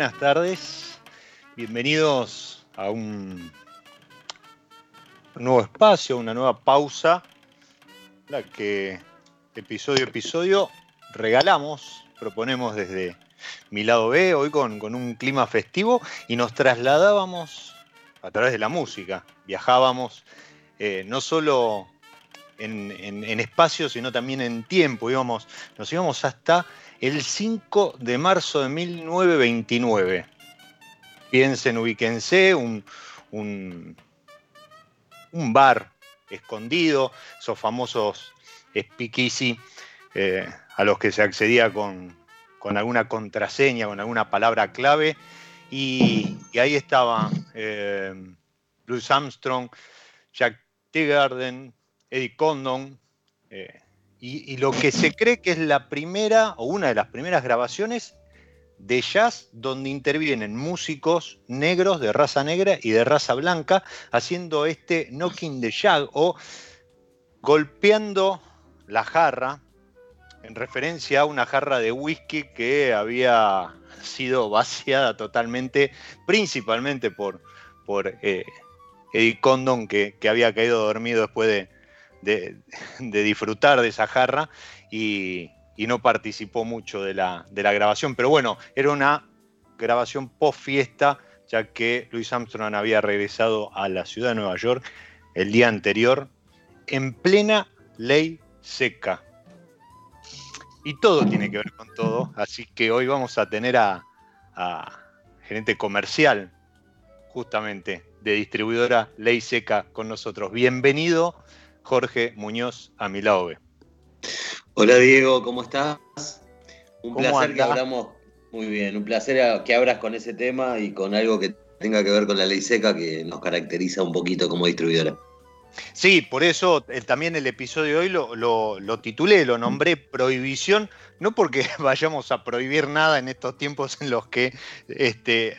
Buenas tardes. Bienvenidos a un nuevo espacio, una nueva pausa, la que episodio a episodio regalamos, proponemos desde mi lado B, hoy con, un clima festivo, y nos trasladábamos a través de la música. Viajábamos eh, no solo en, en, espacio, sino también en tiempo. Nos íbamos hasta el 5 de marzo de 1929. Piensen, ubíquense, un, un, bar escondido, esos famosos speakeasy eh, a los que se accedía con, alguna contraseña, con alguna palabra clave. Y, ahí estaba eh, Louis Armstrong, Jack Teagarden, Eddie Condon, eh, y, lo que se cree que es la primera o una de las primeras grabaciones de jazz donde intervienen músicos negros de raza negra y de raza blanca haciendo este knocking the jug o golpeando la jarra en referencia a una jarra de whisky que había sido vaciada totalmente, principalmente por, por eh, Eddie Condon, que, había caído dormido después de, de, disfrutar de esa jarra y, no participó mucho de la, grabación. Pero bueno, era una grabación post fiesta, ya que Louis Armstrong había regresado a la ciudad de Nueva York el día anterior en plena ley seca. Y todo tiene que ver con todo, así que hoy vamos a tener a, a gerente comercial, justamente, de distribuidora Ley Seca con nosotros. Bienvenido, Jorge Muñoz, a mi lado B. Hola Diego, ¿cómo estás? Un placer que abramos, muy bien, un placer que abras con ese tema y con algo que tenga que ver con la ley seca que nos caracteriza un poquito como distribuidora. Sí, por eso eh, también el episodio de hoy lo, lo, titulé, lo nombré Prohibición, no porque vayamos a prohibir nada en estos tiempos en los que este,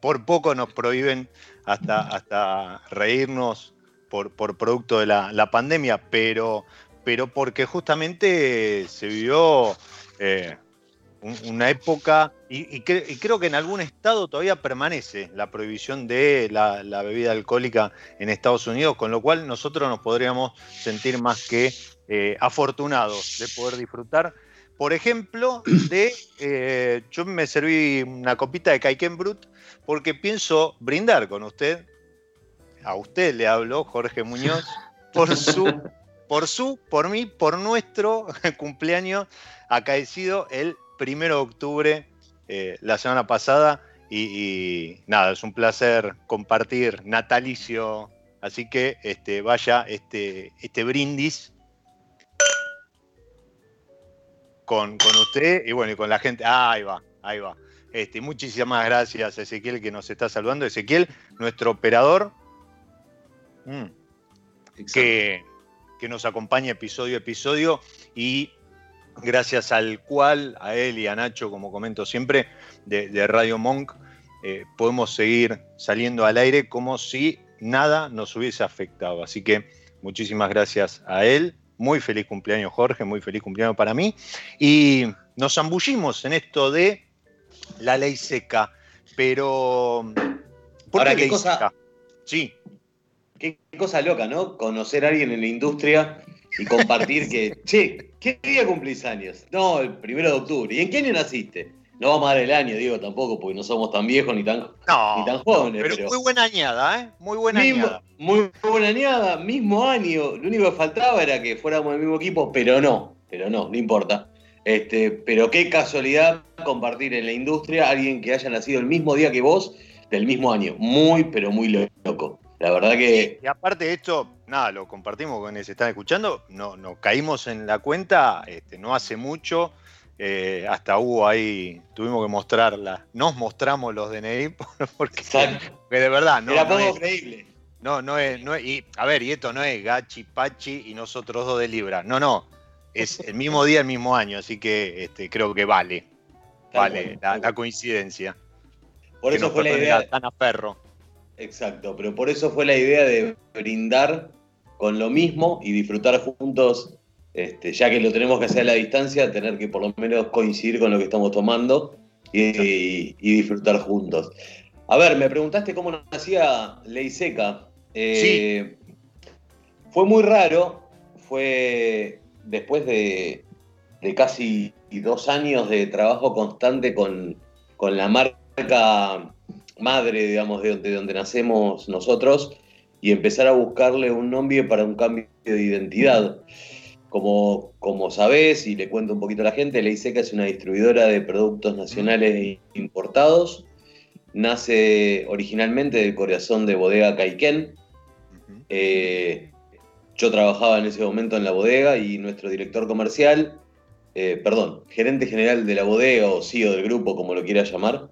por poco nos prohíben hasta, hasta reírnos por, por producto de la, pandemia, pero, pero porque justamente se vivió eh, una época, y, creo que en algún estado todavía permanece la prohibición de la, bebida alcohólica en Estados Unidos, con lo cual nosotros nos podríamos sentir más que eh, afortunados de poder disfrutar. Por ejemplo, de eh, yo me serví una copita de Caiken Brut porque pienso brindar con usted. A usted le hablo, Jorge Muñoz, por su, por su, por mí, por nuestro cumpleaños acaecido el primero de octubre, eh, la semana pasada. Y, nada, es un placer compartir natalicio. Así que este, vaya este, este brindis con, usted y bueno, y con la gente. Ah, ahí va, ahí va. Este, muchísimas gracias, Ezequiel, que nos está saludando. Ezequiel, nuestro operador, mm, que, que, nos acompaña episodio a episodio y gracias al cual, a él y a Nacho, como comento siempre, de, Radio Monk, eh, podemos seguir saliendo al aire como si nada nos hubiese afectado. Así que muchísimas gracias a él. Muy feliz cumpleaños, Jorge, muy feliz cumpleaños para mí. Y nos zambullimos en esto de la ley seca, pero... ¿por qué, cosa? Sí. Qué cosa loca, ¿no? Conocer a alguien en la industria y compartir que, che, ¿qué día cumplís años? No, el primero de octubre. ¿Y en qué año naciste? No vamos a dar el año, digo, tampoco, porque no somos tan viejos ni tan, ni tan jóvenes. pero, muy buena añada, ¿eh? Muy buena añada. Muy buena añada, mismo año. Lo único que faltaba era que fuéramos del mismo equipo, pero no, pero no, no importa. Este, pero qué casualidad compartir en la industria a alguien que haya nacido el mismo día que vos, del mismo año. Muy, pero muy loco. La verdad que. Y, aparte de esto, nada, lo compartimos con quienes están escuchando. No, nos caímos en la cuenta este, no hace mucho. Eh, hasta hubo ahí, tuvimos que mostrarla. Nos mostramos los DNI porque, de verdad no. Era poco creíble. No, no es, no y, a ver, y esto no es Gachi, Pachi y nosotros dos de Libra. No, no. Es el mismo día, el mismo año, así que este, creo que vale. vale la, coincidencia. Por eso fue la idea. Tan a perro. Exacto, pero por eso fue la idea de brindar con lo mismo y disfrutar juntos, este, ya que lo tenemos que hacer a la distancia, tener que por lo menos coincidir con lo que estamos tomando y, disfrutar juntos. A ver, me preguntaste cómo nacía Ley Seca. Eh, fue muy raro, fue después de, casi dos años de trabajo constante con, con la marca madre, digamos, de donde, donde nacemos nosotros, y empezar a buscarle un nombre para un cambio de identidad. Como, como sabés, y le cuento un poquito a la gente, Ley Seca es una distribuidora de productos nacionales importados. Nace originalmente del corazón de bodega Caiken. Eh, yo trabajaba en ese momento en la bodega y nuestro director comercial, eh, perdón, gerente general de la bodega o CEO del grupo, como lo quiera llamar,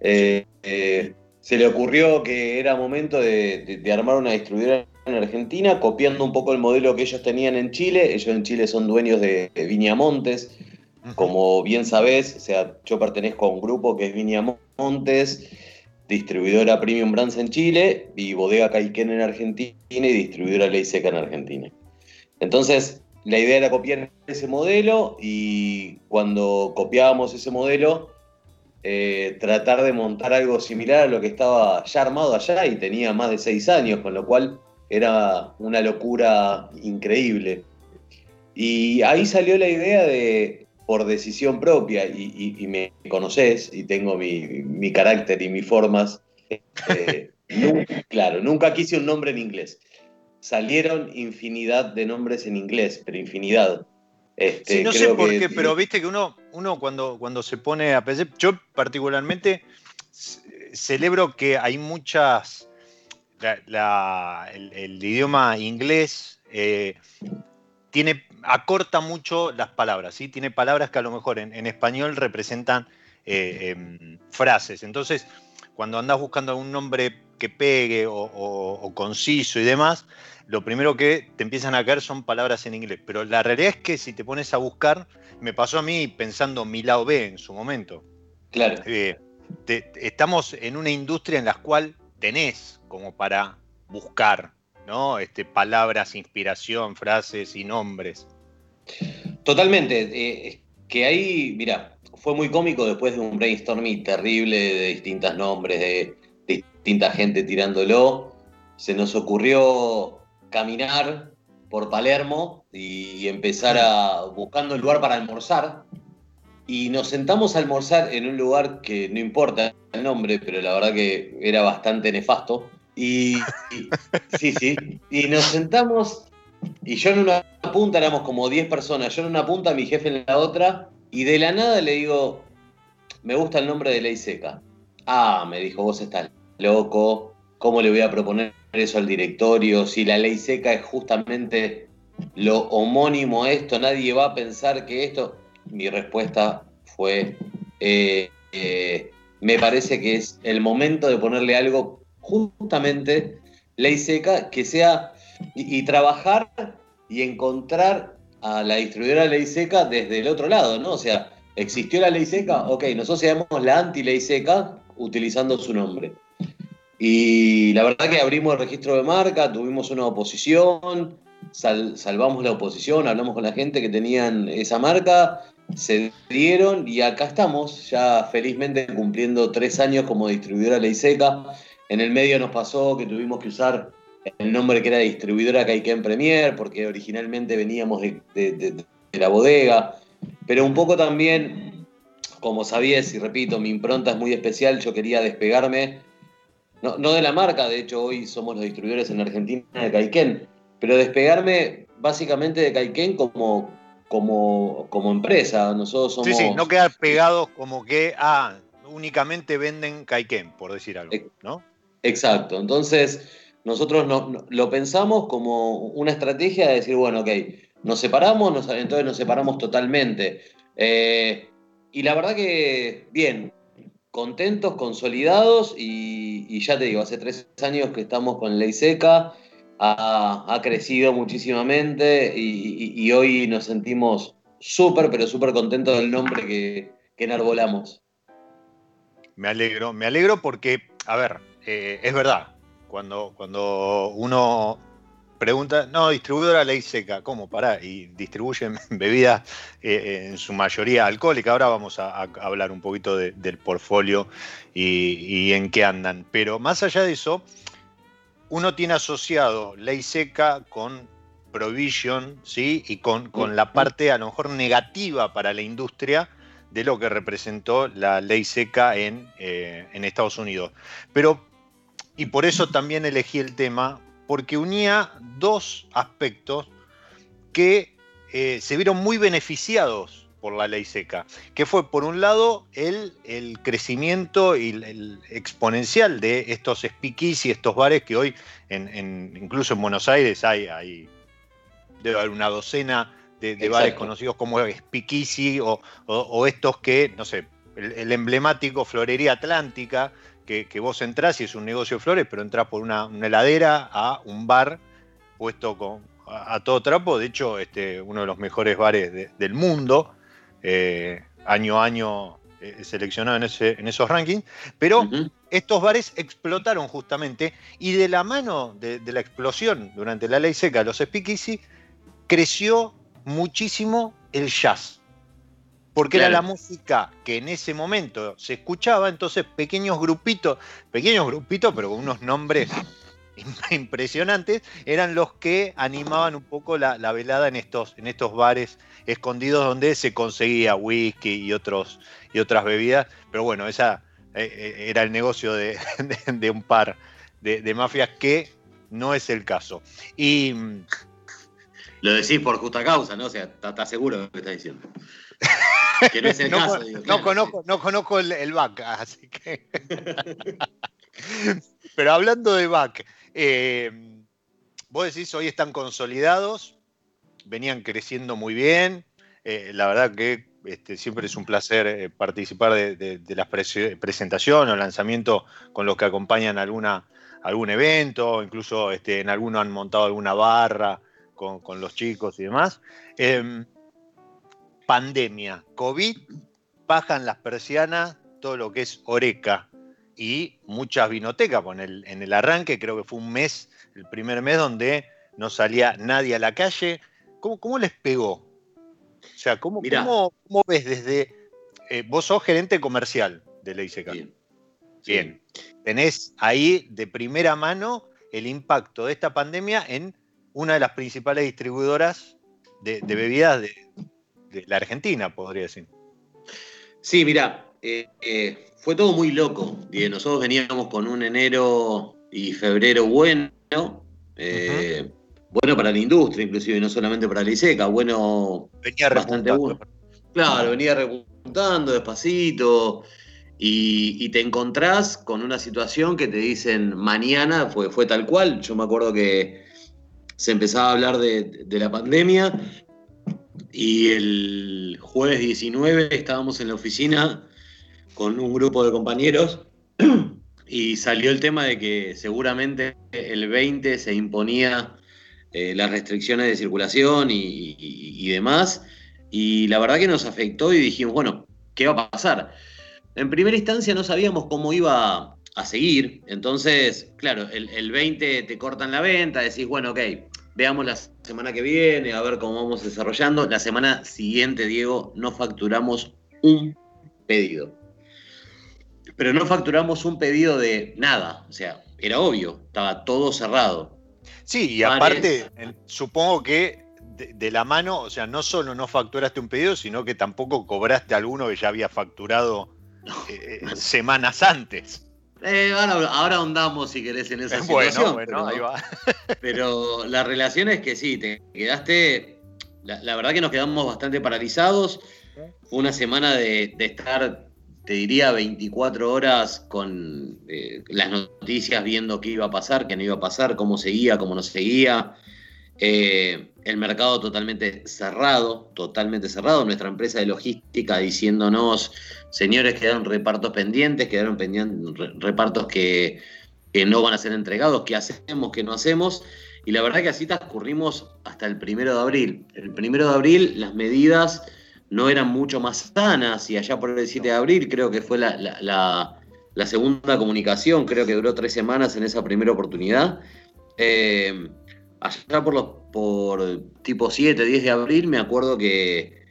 eh, eh, se le ocurrió que era momento de, armar una distribuidora en Argentina, copiando un poco el modelo que ellos tenían en Chile. Ellos en Chile son dueños de, Viñamontes. Como bien sabés, o sea, yo pertenezco a un grupo que es Viñamontes, distribuidora Premium Brands en Chile y Bodega Caiken en Argentina y distribuidora Ley Seca en Argentina. Entonces, la idea era copiar ese modelo y cuando copiábamos ese modelo, eh, tratar de montar algo similar a lo que estaba ya armado allá y tenía más de seis años, con lo cual era una locura increíble. Y ahí salió la idea de, por decisión propia, y, me conoces y tengo mi, carácter y mis formas, eh, claro, nunca quise un nombre en inglés. Salieron infinidad de nombres en inglés, pero infinidad. Este, no sé por qué, pero viste que uno, uno cuando, cuando se pone a pensar, yo particularmente celebro que hay muchas el, idioma inglés eh, tiene, acorta mucho las palabras, ¿sí? Tiene palabras que a lo mejor en, español representan eh, em, frases. Entonces, cuando andas buscando algún nombre que pegue o, conciso y demás, lo primero que te empiezan a caer son palabras en inglés. Pero la realidad es que si te pones a buscar, me pasó a mí pensando mi lado B en su momento. Claro. Eh, estamos en una industria en la cual tenés como para buscar, ¿no? Este, palabras, inspiración, frases y nombres. Totalmente. Eh, que ahí, mira, fue muy cómico después de un brainstorming terrible de distintos nombres, de, distinta gente tirándolo. Se nos ocurrió caminar por Palermo y empezar a buscando el lugar para almorzar. Y nos sentamos a almorzar en un lugar que no importa el nombre, pero la verdad que era bastante nefasto. Y, sí, sí. Y nos sentamos, y yo en una punta éramos como 10 personas, yo en una punta, mi jefe en la otra, y de la nada le digo, me gusta el nombre de Ley Seca. Ah, me dijo, vos estás loco, ¿cómo le voy a proponer eso al directorio? Si la Ley Seca es justamente lo homónimo esto, nadie va a pensar que esto... Mi respuesta fue, eh, eh, me parece que es el momento de ponerle algo justamente ley seca que sea y, trabajar y encontrar a la distribuidora ley seca desde el otro lado, ¿no? O sea, existió la ley seca, ok, nosotros llamamos la anti-ley seca utilizando su nombre. Y la verdad que abrimos el registro de marca, tuvimos una oposición, salvamos la oposición, hablamos con la gente que tenían esa marca, se dieron y acá estamos, ya felizmente cumpliendo tres años como distribuidora ley seca. En el medio nos pasó que tuvimos que usar el nombre que era distribuidora Kaiken Premier, porque originalmente veníamos de, la bodega. Pero un poco también, como sabías, y repito, mi impronta es muy especial, yo quería despegarme, no, de la marca, de hecho hoy somos los distribuidores en Argentina de Kaiken, pero despegarme básicamente de Kaiken como, como, como empresa. Nosotros somos... Sí, sí, no quedar pegados como que, ah, únicamente venden Kaiken, por decir algo, ¿no? Exacto. Entonces, nosotros lo pensamos como una estrategia de decir, bueno, ok, nos separamos, entonces nos separamos totalmente. Eh, y la verdad que, bien, contentos, consolidados y, ya te digo, hace tres años que estamos con Ley Seca, ha, crecido muchísimamente y, hoy nos sentimos súper, pero súper contentos del nombre que, que enarbolamos. Me alegro, me alegro porque, a ver, eh, es verdad, cuando, cuando uno pregunta, no, distribuidora ley seca, ¿cómo? Pará, y distribuyen bebidas eh, en su mayoría alcohólicas. Ahora vamos a, hablar un poquito del portfolio y, en qué andan. Pero más allá de eso, uno tiene asociado ley seca con provision, ¿sí? Y con, con la parte a lo mejor negativa para la industria de lo que representó la ley seca en, eh, en Estados Unidos. Pero y por eso también elegí el tema, porque unía dos aspectos que eh, se vieron muy beneficiados por la ley seca, que fue por un lado el, el crecimiento y el, exponencial de estos speakeasy y estos bares que hoy, en, incluso en Buenos Aires, hay, hay debe haber una docena de, bares conocidos como speakeasy o, o, estos que, no sé, el emblemático Florería Atlántica, que, vos entrás y es un negocio de flores, pero entras por una, heladera a un bar puesto con, a, todo trapo. De hecho, este, uno de los mejores bares del mundo, eh, año a año eh, seleccionado en, ese, en, esos rankings. Pero estos bares explotaron justamente y de la mano de, la explosión durante la ley seca de los speakeasy, creció muchísimo el jazz porque era la música que en ese momento se escuchaba, entonces pequeños grupitos, pequeños grupitos, pero con unos nombres impresionantes, eran los que animaban un poco la, velada en estos, en estos bares escondidos donde se conseguía whisky y, otros, y otras bebidas, pero bueno, esa eh, eh, era el negocio de, un par de, mafias que no es el caso. Y... Lo decís por justa causa, ¿no? O sea, estás seguro de lo que estás diciendo. Que no es el caso. no, conozco, no conozco el, back, así que. Pero hablando de back, Eh, vos decís, hoy están consolidados, venían creciendo muy bien. Eh, la verdad que este, siempre es un placer eh, participar de, las presentaciones o lanzamientos con los que acompañan alguna, algún evento, incluso este, en algunos han montado alguna barra con, los chicos y demás. Em, pandemia, COVID, bajan las persianas, todo lo que es Oreca y muchas vinotecas. El, en el arranque creo que fue un mes, el primer mes donde no salía nadie a la calle. ¿Cómo, cómo les pegó? O sea, ¿cómo, cómo, ves desde... Eh, vos sos gerente comercial de la Bien. Bien. Tenés ahí de primera mano el impacto de esta pandemia en una de las principales distribuidoras de, bebidas de, la Argentina, podría decir. Sí, mira, eh, eh, fue todo muy loco. Nosotros veníamos con un enero y febrero bueno, bueno para la industria, inclusive, no solamente para la ISECA, bueno, venía bastante bueno. Claro, venía repuntando despacito. Y, te encontrás con una situación que te dicen mañana, fue, fue tal cual. Yo me acuerdo que se empezaba a hablar de, de la pandemia y el jueves 19 estábamos en la oficina con un grupo de compañeros y salió el tema de que seguramente el 20 se imponía eh, las restricciones de circulación y, demás. Y la verdad que nos afectó y dijimos, bueno, ¿qué va a pasar? En primera instancia no sabíamos cómo iba a seguir. Entonces, claro, el, el 20 te cortan la venta, decís, bueno, ok, veamos la semana que viene, a ver cómo vamos desarrollando. La semana siguiente, Diego, no facturamos un pedido. Pero no facturamos un pedido de nada. O sea, era obvio, estaba todo cerrado. Sí, y aparte, supongo que de, la mano, o sea, no solo no facturaste un pedido, sino que tampoco cobraste alguno que ya había facturado eh, eh, semanas antes. Eh, ahora, ahondamos, si querés, en esa situación. Bueno, ahí va. pero la relación es que sí, te quedaste. La, verdad que nos quedamos bastante paralizados. Fue una semana de estar te diría 24 horas con eh, las noticias viendo qué iba a pasar, qué no iba a pasar, cómo seguía, cómo no seguía. Eh, el mercado totalmente cerrado, totalmente cerrado. Nuestra empresa de logística diciéndonos, señores, quedaron repartos pendientes, quedaron pendientes repartos que, que no van a ser entregados, qué hacemos, qué no hacemos. Y la verdad que así transcurrimos hasta el primero de abril. El primero de abril las medidas no eran mucho más sanas y allá por el 7 de abril creo que fue la, segunda comunicación, creo que duró tres semanas en esa primera oportunidad. Eh, allá por, los, tipo 7, 10 de abril me acuerdo que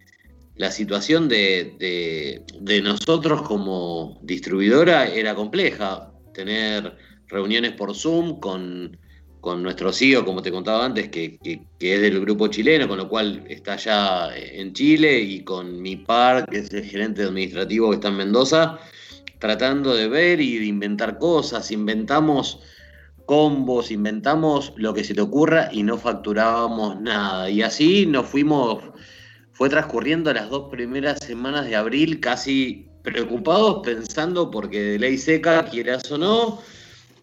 la situación de, nosotros como distribuidora era compleja. Tener reuniones por Zoom con nuestro CEO, como te contaba antes, que, es del grupo chileno, con lo cual está allá en Chile, y con mi par, que es el gerente administrativo que está en Mendoza, tratando de ver y de inventar cosas. Inventamos combos, inventamos lo que se te ocurra y no facturábamos nada. Y así nos fuimos, fue transcurriendo las dos primeras semanas de abril casi preocupados, pensando porque de ley seca, quieras o no,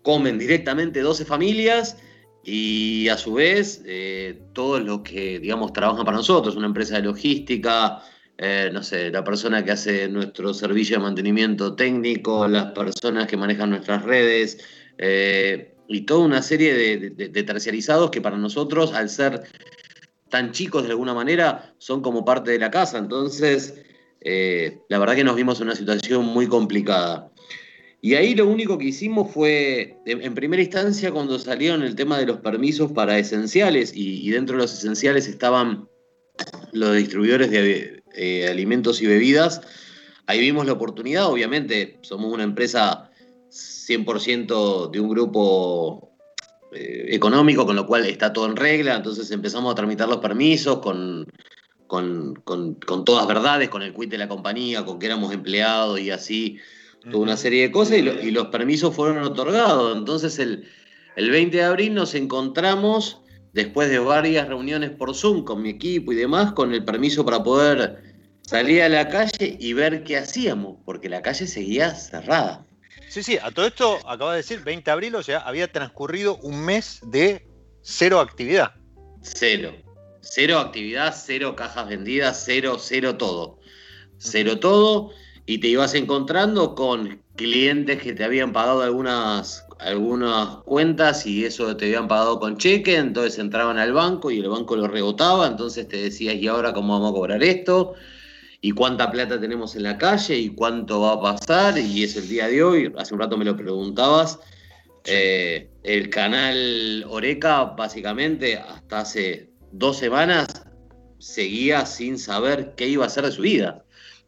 comen directamente 12 familias y a su vez eh, todos los que, digamos, trabajan para nosotros, una empresa de logística, eh, no sé, la persona que hace nuestro servicio de mantenimiento técnico, las personas que manejan nuestras redes eh, y toda una serie de, terciarizados que para nosotros, al ser tan chicos de alguna manera, son como parte de la casa. Entonces, la verdad que nos vimos en una situación muy complicada. Y ahí lo único que hicimos fue, en primera instancia, cuando salieron el tema de los permisos para esenciales, y, dentro de los esenciales estaban los distribuidores de eh, alimentos y bebidas, ahí vimos la oportunidad, obviamente somos una empresa 100% de un grupo eh, económico, con lo cual está todo en regla, entonces empezamos a tramitar los permisos con, con, con todas verdades, con el quit de la compañía, con que éramos empleados y así tuvo una serie de cosas y, los permisos fueron otorgados. Entonces el, 20 de abril nos encontramos, después de varias reuniones por Zoom con mi equipo y demás, con el permiso para poder salir a la calle y ver qué hacíamos, porque la calle seguía cerrada. Sí, sí, a todo esto acaba de decir 20 de abril, o sea, había transcurrido un mes de cero actividad. Cero. Cero actividad, cero cajas vendidas, cero, cero todo. Cero todo. Y te ibas encontrando con clientes que te habían pagado algunas, algunas cuentas y eso te habían pagado con cheque, entonces entraban al banco y el banco lo rebotaba, entonces te decías, ¿y ahora cómo vamos a cobrar esto? ¿Y cuánta plata tenemos en la calle? ¿Y cuánto va a pasar? Y es el día de hoy, hace un rato me lo preguntabas, eh, el canal Oreca básicamente hasta hace dos semanas seguía sin saber qué iba a hacer de su vida.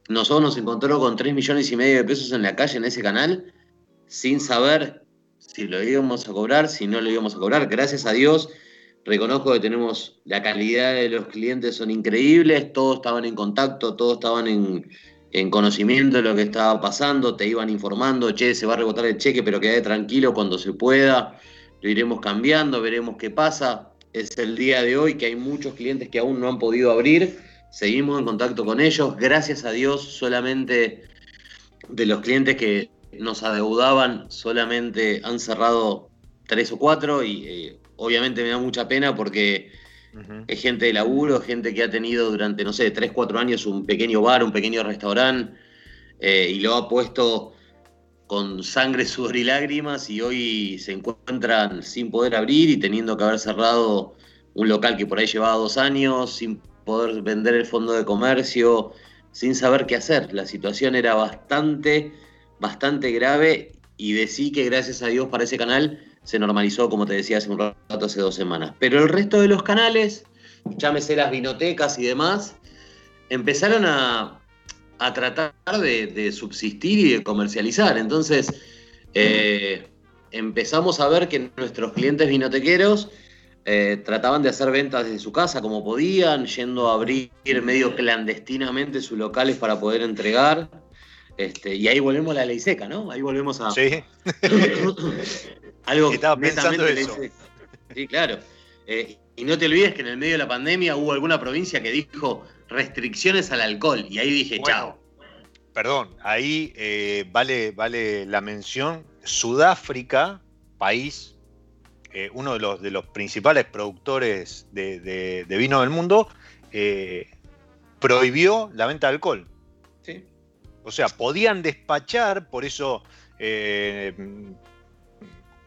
Nosotros nos encontró con 3 millones y medio de pesos en la calle en ese canal sin saber si lo íbamos a cobrar, si no lo íbamos a cobrar. Gracias a Dios, reconozco que tenemos la calidad de los clientes son increíbles, todos estaban en contacto, todos estaban en, en conocimiento de lo que estaba pasando, te iban informando, che, se va a rebotar el cheque, pero quedé tranquilo cuando se pueda, lo iremos cambiando, veremos qué pasa. Es el día de hoy que hay muchos clientes que aún no han podido abrir, seguimos en contacto con ellos, gracias a Dios solamente de los clientes que nos adeudaban, solamente han cerrado tres o cuatro y eh, obviamente me da mucha pena porque es gente de laburo, gente que ha tenido durante, no sé, 3, 4 años un pequeño bar, un pequeño restaurante, eh, y lo ha puesto con sangre, sudor y lágrimas, y hoy se encuentran sin poder abrir y teniendo que haber cerrado un local que por ahí llevaba dos años, sin poder vender el fondo de comercio, sin saber qué hacer. La situación era bastante, bastante grave y decí que gracias a Dios para ese canal se normalizó, como te decía hace un rato, hace dos semanas. Pero el resto de los canales, llámese las vinotecas y demás, empezaron a, tratar de, subsistir y de comercializar. Entonces, eh, empezamos a ver que nuestros clientes vinotequeros eh, trataban de hacer ventas desde su casa como podían, yendo a abrir medio clandestinamente sus locales para poder entregar. Este, y ahí volvemos a la ley seca, ¿no? Ahí volvemos a. Sí. Algo que estaba pensando eso. Sí, claro. Eh, y no te olvides que en el medio de la pandemia hubo alguna provincia que dijo restricciones al alcohol. Y ahí dije, chao. Perdón, ahí eh, vale, vale la mención. Sudáfrica, país, eh, uno de los, de los principales productores de, vino del mundo, prohibió la venta de alcohol. Sí. O sea, podían despachar, por eso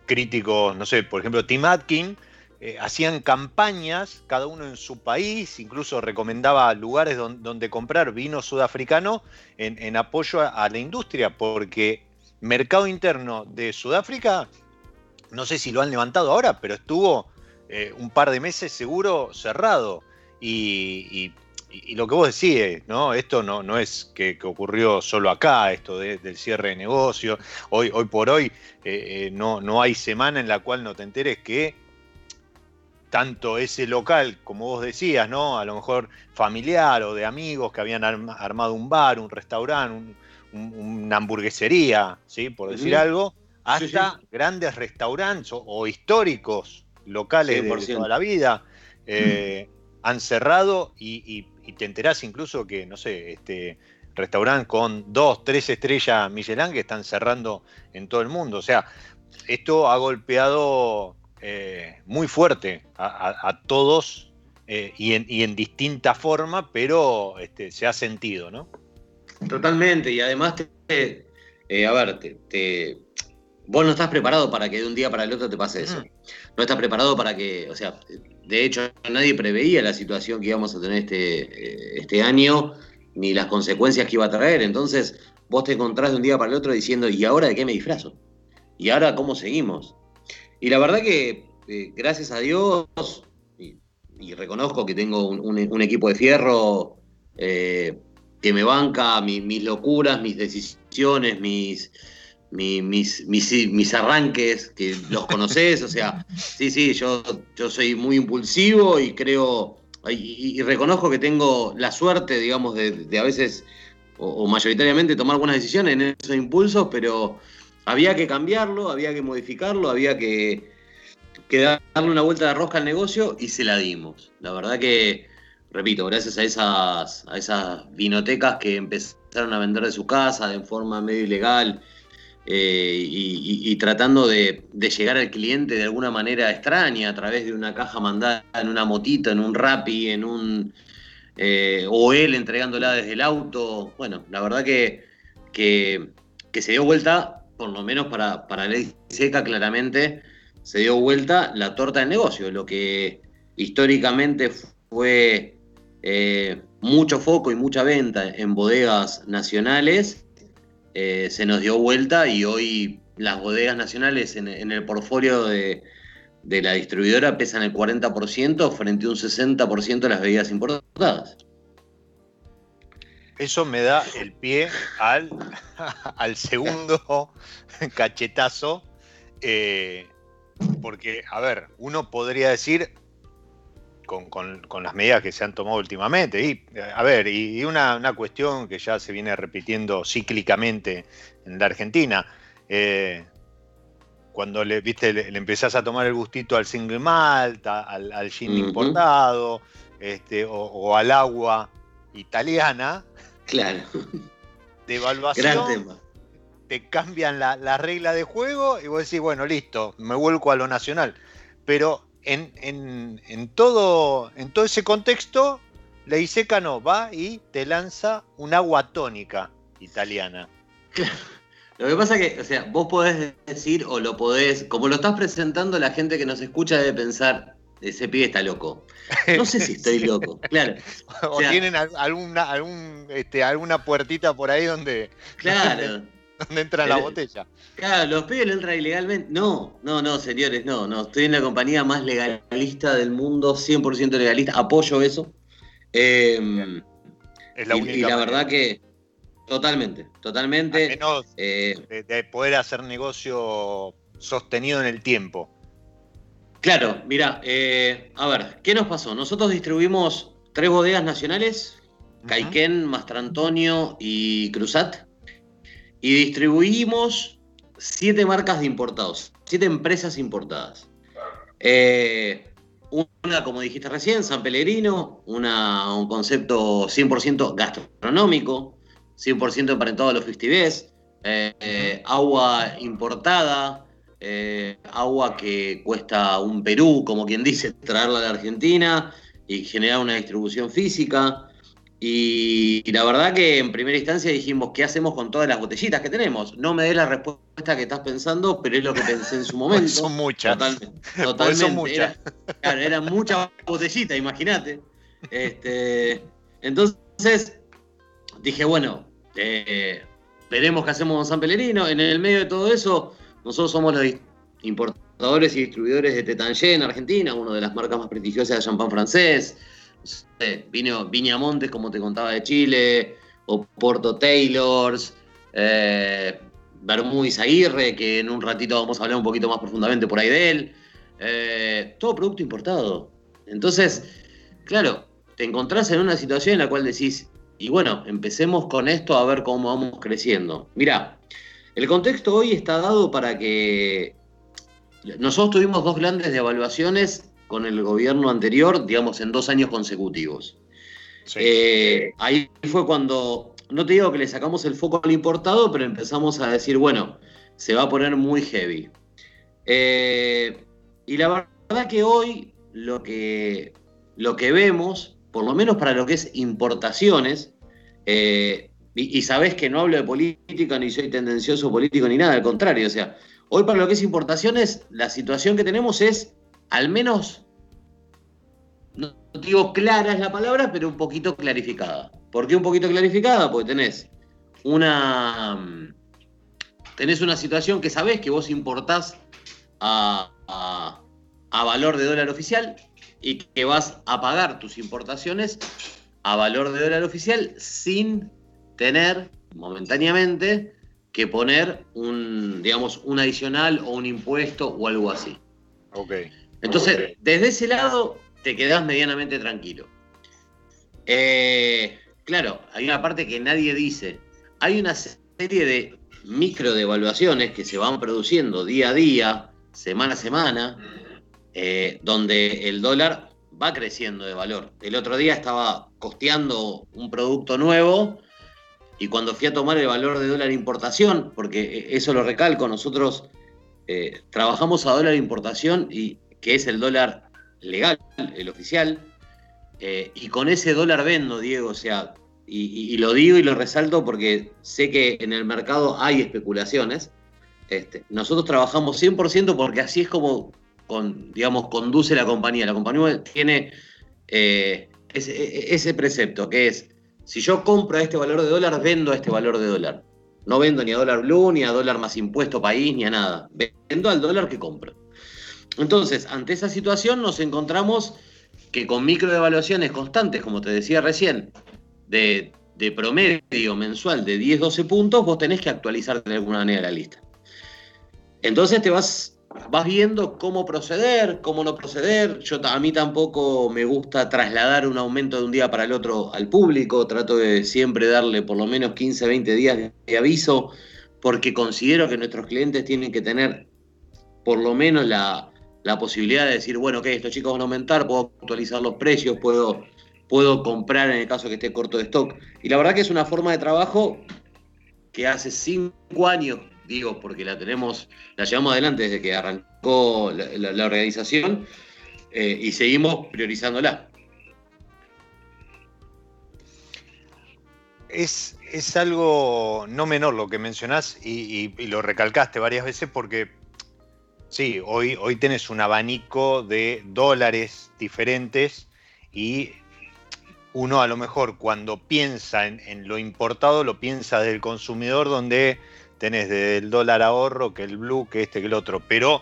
críticos, no sé, por ejemplo, Tim Atkin, eh, hacían campañas, cada uno en su país, incluso recomendaba lugares donde, comprar vino sudafricano en, apoyo a, la industria, porque mercado interno de Sudáfrica, no sé si lo han levantado ahora, pero estuvo eh, un par de meses seguro cerrado. y lo que vos decís, ¿no? Esto no, no es que, ocurrió solo acá, esto del cierre de negocio. Hoy, hoy por hoy eh, eh, no, no hay semana en la cual no te enteres que tanto ese local, como vos decías, ¿no? A lo mejor familiar o de amigos que habían armado un bar, un restaurante, una hamburguesería, ¿sí? Por decir algo, hasta grandes restaurantes o, históricos locales de, toda la vida. Eh, han cerrado y, te enterás incluso que, no sé, este restaurante con dos, tres estrellas Michelin que están cerrando en todo el mundo. O sea, esto ha golpeado eh, muy fuerte a, todos eh, y, en, distinta forma, pero este, se ha sentido, ¿no? Totalmente, y además, te, eh, a ver, te, vos no estás preparado para que de un día para el otro te pase eso. Mm. No estás preparado para que, o sea, de hecho, nadie preveía la situación que íbamos a tener este, eh, este año, ni las consecuencias que iba a traer. Entonces, vos te encontrás de un día para el otro diciendo, ¿y ahora de qué me disfrazo? ¿Y ahora cómo seguimos? Y la verdad que, eh, gracias a Dios, y, reconozco que tengo un, equipo de fierro eh, que me banca mis locuras, mis decisiones, mis, mis, mis, arranques, que los conoces, o sea, sí, sí, yo, yo soy muy impulsivo y creo, y, reconozco que tengo la suerte, digamos, de, a veces, o, mayoritariamente, tomar buenas decisiones en esos impulsos, pero había que cambiarlo, había que modificarlo, había que, que darle una vuelta de rosca al negocio y se la dimos. La verdad que, repito, gracias a esas, a esas vinotecas que empezaron a vender de su casa de forma medio ilegal, eh, y, tratando de, llegar al cliente de alguna manera extraña, a través de una caja mandada en una motito, en un Rappi, en un. Eh, o él entregándola desde el auto. Bueno, la verdad que, que, se dio vuelta, por lo menos para, para Ley Seca, claramente, se dio vuelta la torta del negocio, lo que históricamente fue eh, mucho foco y mucha venta en bodegas nacionales eh, se nos dio vuelta y hoy las bodegas nacionales en, el portfolio de, la distribuidora pesan el 40% frente a un 60% de las bebidas importadas. Eso me da el pie al, segundo cachetazo, eh, porque, a ver, uno podría decir, con, las medidas que se han tomado últimamente. Y, a ver, y, una, cuestión que ya se viene repitiendo cíclicamente en la Argentina. Eh, cuando le, viste, le, empezás a tomar el gustito al single malt, al, al gin importado, este, o, al agua italiana. Claro. De evaluación. Te cambian la, la regla de juego y vos decís, bueno, listo, me vuelco a lo nacional. Pero en, todo, en todo ese contexto, la Iseca no, va y te lanza un agua tónica italiana. Lo que pasa que, o sea, vos podés decir o lo podés, como lo estás presentando, la gente que nos escucha debe pensar, ese pibe está loco. No sé si estoy loco, claro. O, tienen alguna, algún, este, alguna puertita por ahí donde... Claro. ¿Dónde entra la botella? Claro, los pibes entran ilegalmente. No, no, no, señores, no, no. Estoy en la compañía más legalista del mundo, 100% legalista. Apoyo eso. Em, es la única y, la verdad que totalmente, totalmente. menos eh, de, poder hacer negocio sostenido en el tiempo. Claro, mira, eh, a ver, ¿qué nos pasó? Nosotros distribuimos tres bodegas nacionales, Caiquén, Mastrantonio y Cruzat y distribuimos siete marcas de importados, siete empresas importadas. Eh, una, como dijiste recién, San Pellegrino, una, un concepto 100% gastronómico, 100% emparentado a los festivés, eh, eh, agua importada, agua que cuesta un Perú, como quien dice, traerla a la Argentina y generar una distribución física. Y, la verdad que en primera instancia dijimos, ¿qué hacemos con todas las botellitas que tenemos? No me dé la respuesta que estás pensando, pero es lo que pensé en su momento. son muchas. totalmente. Son muchas. claro, eran muchas botellitas, imagínate. Este, entonces dije, bueno, eh, veremos qué hacemos con San Pelerino. En el medio de todo eso, nosotros somos los importadores y distribuidores de Tetangé en Argentina, una de las marcas más prestigiosas de champán francés vino Viña Montes, como te contaba, de Chile, o Porto Taylors, eh, Bermúdez Aguirre, que en un ratito vamos a hablar un poquito más profundamente por ahí de él. Eh, todo producto importado. Entonces, claro, te encontrás en una situación en la cual decís, y bueno, empecemos con esto a ver cómo vamos creciendo. Mirá, el contexto hoy está dado para que nosotros tuvimos dos grandes devaluaciones con el gobierno anterior, digamos, en dos años consecutivos. Eh, ahí fue cuando, no te digo que le sacamos el foco al importado, pero empezamos a decir, bueno, se va a poner muy heavy. Eh, y la verdad que hoy lo que, lo que vemos, por lo menos para lo que es importaciones, eh, y, y, sabés que no hablo de política, ni soy tendencioso político, ni nada, al contrario, o sea, hoy para lo que es importaciones, la situación que tenemos es al menos, no digo clara es la palabra, pero un poquito clarificada. ¿Por qué un poquito clarificada? Porque tenés una, tenés una situación que sabés que vos importás a, a valor de dólar oficial y que vas a pagar tus importaciones a valor de dólar oficial sin tener momentáneamente que poner un, digamos, un adicional o un impuesto o algo así. Ok. Entonces, desde ese lado te quedás medianamente tranquilo. Eh, claro, hay una parte que nadie dice. Hay una serie de micro devaluaciones que se van produciendo día a día, semana a semana, eh, donde el dólar va creciendo de valor. El otro día estaba costeando un producto nuevo Y cuando fui a tomar el valor de dólar importación, porque e, eso lo recalco, nosotros eh, trabajamos a dólar importación, y, que es el dólar legal, el oficial, eh, y con ese dólar vendo, Diego, o sea, y, lo digo y lo resalto porque sé que en el mercado hay especulaciones. Este, nosotros trabajamos 100% porque así es como, con, digamos, conduce la compañía. La compañía tiene eh, ese, ese precepto que es si yo compro a este valor de dólar, vendo a este valor de dólar. No vendo ni a dólar blue, ni a dólar más impuesto país, ni a nada. Vendo al dólar que compro. Entonces, ante esa situación nos encontramos que con microdevaluaciones constantes, como te decía recién, de, de promedio mensual de 10-12 puntos, vos tenés que actualizar de alguna manera la lista. Entonces te vas vas viendo cómo proceder, cómo no proceder. Yo a mí tampoco me gusta trasladar un aumento de un día para el otro al público, trato de siempre darle por lo menos 15, 20 días de aviso, porque considero que nuestros clientes tienen que tener por lo menos la, posibilidad de decir, bueno, ok, estos chicos van a aumentar, puedo actualizar los precios, puedo, puedo comprar en el caso que esté corto de stock. Y la verdad que es una forma de trabajo que hace cinco años digo porque la tenemos, la llevamos adelante desde que arrancó la, organización eh, y seguimos priorizándola. Es, es, algo no menor lo que mencionás y, lo recalcaste varias veces porque sí, hoy, hoy tenés un abanico de dólares diferentes y uno a lo mejor cuando piensa en, en lo importado lo piensa del consumidor donde tenés desde el dólar ahorro, que el blue, que este, que el otro, pero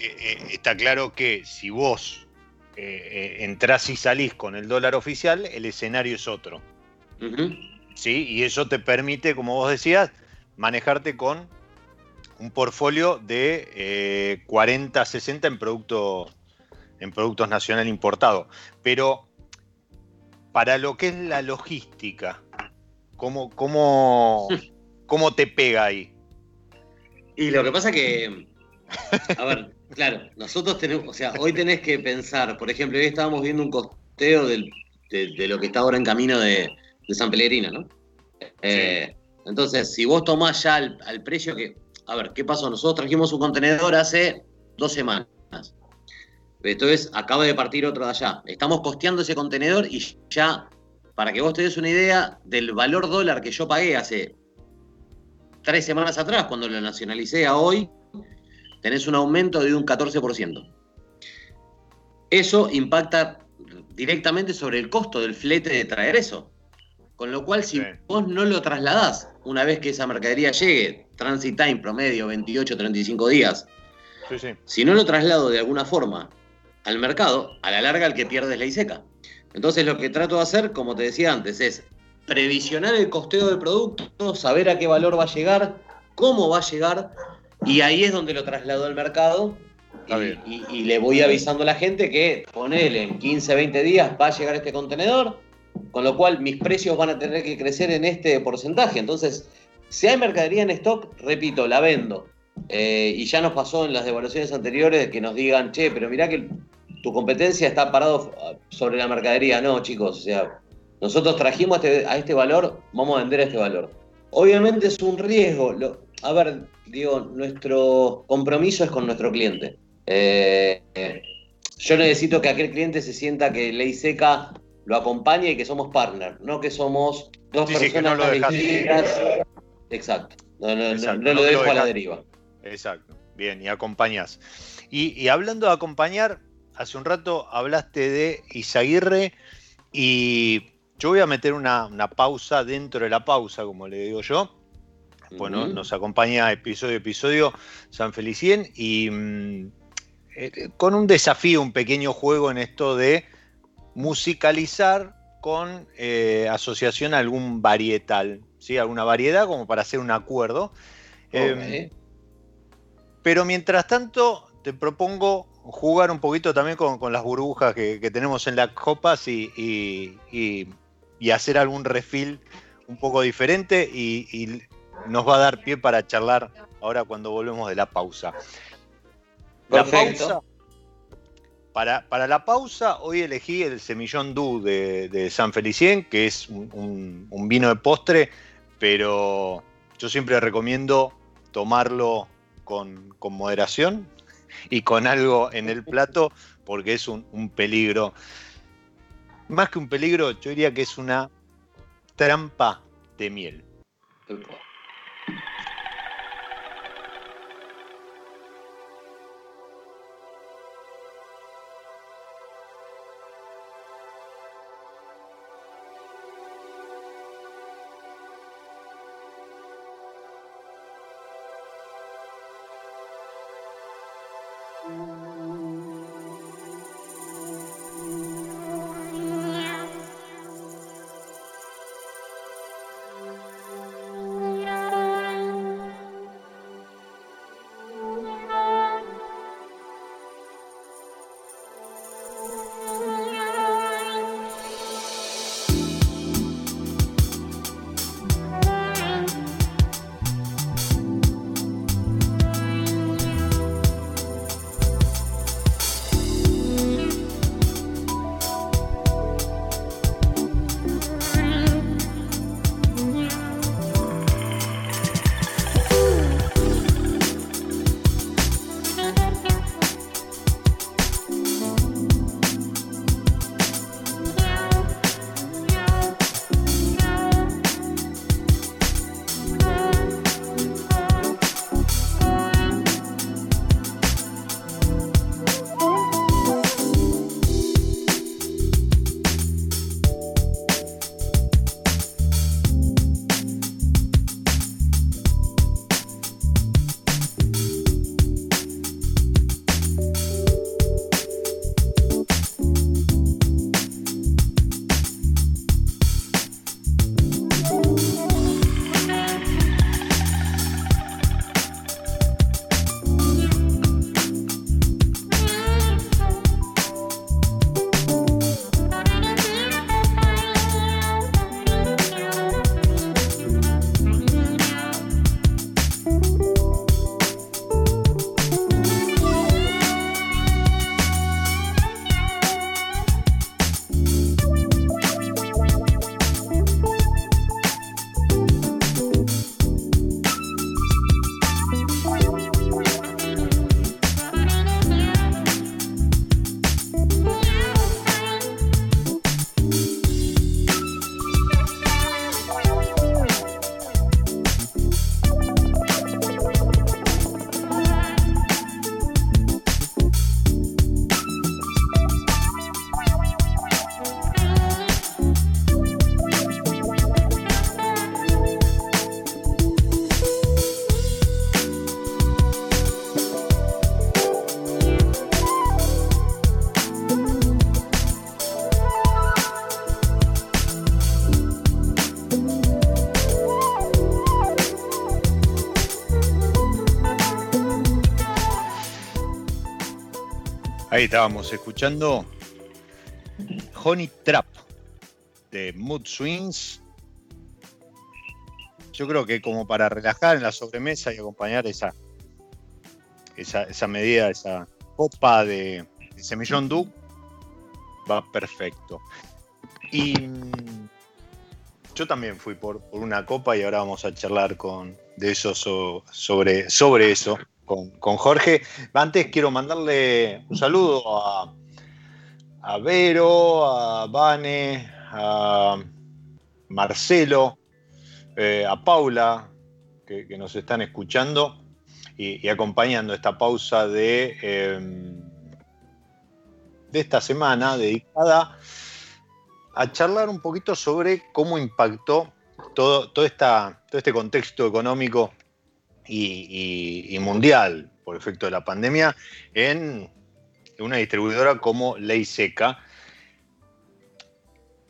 eh, eh, está claro que si vos eh, entrás y salís con el dólar oficial, el escenario es otro. ¿Sí? Y eso te permite, como vos decías, manejarte con un portfolio de 40, 60 en, producto, en productos nacional importados. Pero para lo que es la logística, ¿cómo, cómo, ¿Cómo te pega ahí? Y lo que pasa que, a ver, claro, nosotros tenemos, o sea, hoy tenés que pensar, por ejemplo, hoy estábamos viendo un costeo de, lo que está ahora en camino de, San Pellegrino, ¿no? Eh, entonces, si vos tomás ya al, precio que, a ver, ¿qué pasó? Nosotros trajimos un contenedor hace dos semanas. Esto es, acaba de partir otro de allá. Estamos costeando ese contenedor y ya, para que vos te des una idea del valor dólar que yo pagué hace tres semanas atrás, cuando lo nacionalicé a hoy, tenés un aumento de un 14%. Eso impacta directamente sobre el costo del flete de traer eso. Con lo cual, si vos no lo trasladás una vez que esa mercadería llegue, transit time promedio 28, 35 días, si no lo traslado de alguna forma al mercado, a la larga el que pierde es la ISECA. Entonces lo que trato de hacer, como te decía antes, es previsionar el costeo del producto, saber a qué valor va a llegar, cómo va a llegar, y ahí es donde lo traslado al mercado. Y, le voy avisando a la gente que ponele en 15, 20 días va a llegar este contenedor, con lo cual mis precios van a tener que crecer en este porcentaje. Entonces, si hay mercadería en stock, repito, la vendo. Eh, y ya nos pasó en las devaluaciones anteriores que nos digan, che, pero mirá que tu competencia está parado sobre la mercadería. No, chicos, o sea, nosotros trajimos este, a este, valor, vamos a vender a este valor. Obviamente es un riesgo. a ver, digo, nuestro compromiso es con nuestro cliente. Eh, yo necesito que aquel cliente se sienta que Ley Seca lo acompañe y que somos partner, no que somos dos personas distintas. Exacto. No, lo dejo a la deriva. Exacto. Bien, y acompañas. Y, y, hablando de acompañar, hace un rato hablaste de Isaguirre y yo voy a meter una, pausa dentro de la pausa, como le digo yo. Bueno, nos acompaña episodio a episodio San Felicien y mm, eh, con un desafío, un pequeño juego en esto de musicalizar con eh, asociación a algún varietal, ¿sí? alguna variedad como para hacer un acuerdo. Em, pero mientras tanto, te propongo jugar un poquito también con, las burbujas que, tenemos en las copas y, y hacer algún refill un poco diferente y, nos va a dar pie para charlar ahora cuando volvemos de la pausa. La pausa, para, para, la pausa, hoy elegí el Semillón Du de, San Felicien, que es un, vino de postre pero yo siempre recomiendo tomarlo con, moderación y con algo en el plato, porque es un peligro. Más que un peligro, yo diría que es una trampa de miel. Ahí estábamos escuchando Honey Trap de Mood Swings. Yo creo que como para relajar en la sobremesa y acompañar esa, esa, medida, esa copa de, semillón du, va perfecto. Y mm, yo también fui por, una copa y ahora vamos a charlar con, de eso sobre, sobre eso con, Jorge. Antes quiero mandarle un saludo a, a Vero, a Vane, a Marcelo, eh, a Paula, que, nos están escuchando y, acompañando esta pausa de, em, de esta semana dedicada a charlar un poquito sobre cómo impactó todo, todo, esta, todo este contexto económico y, mundial por efecto de la pandemia en una distribuidora como Ley Seca.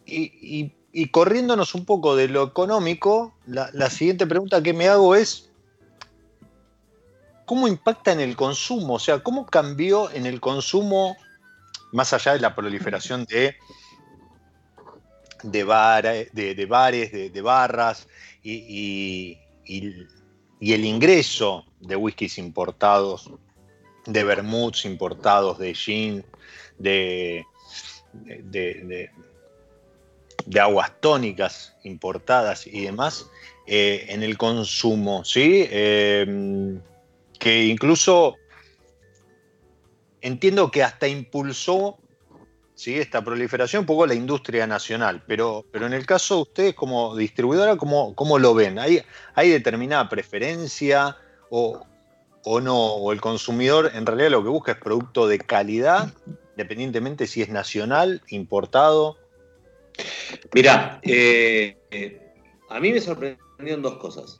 Y, corriéndonos un poco de lo económico, la, siguiente pregunta que me hago es, ¿cómo impacta en el consumo? O sea, ¿cómo cambió en el consumo, más allá de la proliferación de, de, bares, de, barras y, y el ingreso de whiskies importados, de vermuts importados, de gin, de, de aguas tónicas importadas y demás eh, en el consumo, ¿sí? Eh, que incluso entiendo que hasta impulsó ¿sí? esta proliferación un poco la industria nacional, pero, pero en el caso de ustedes como distribuidora, ¿cómo, cómo lo ven? ¿Hay, ¿Hay determinada preferencia o, o no? ¿O el consumidor en realidad lo que busca es producto de calidad, independientemente si es nacional, importado? Mira, eh, a mí me sorprendieron dos cosas.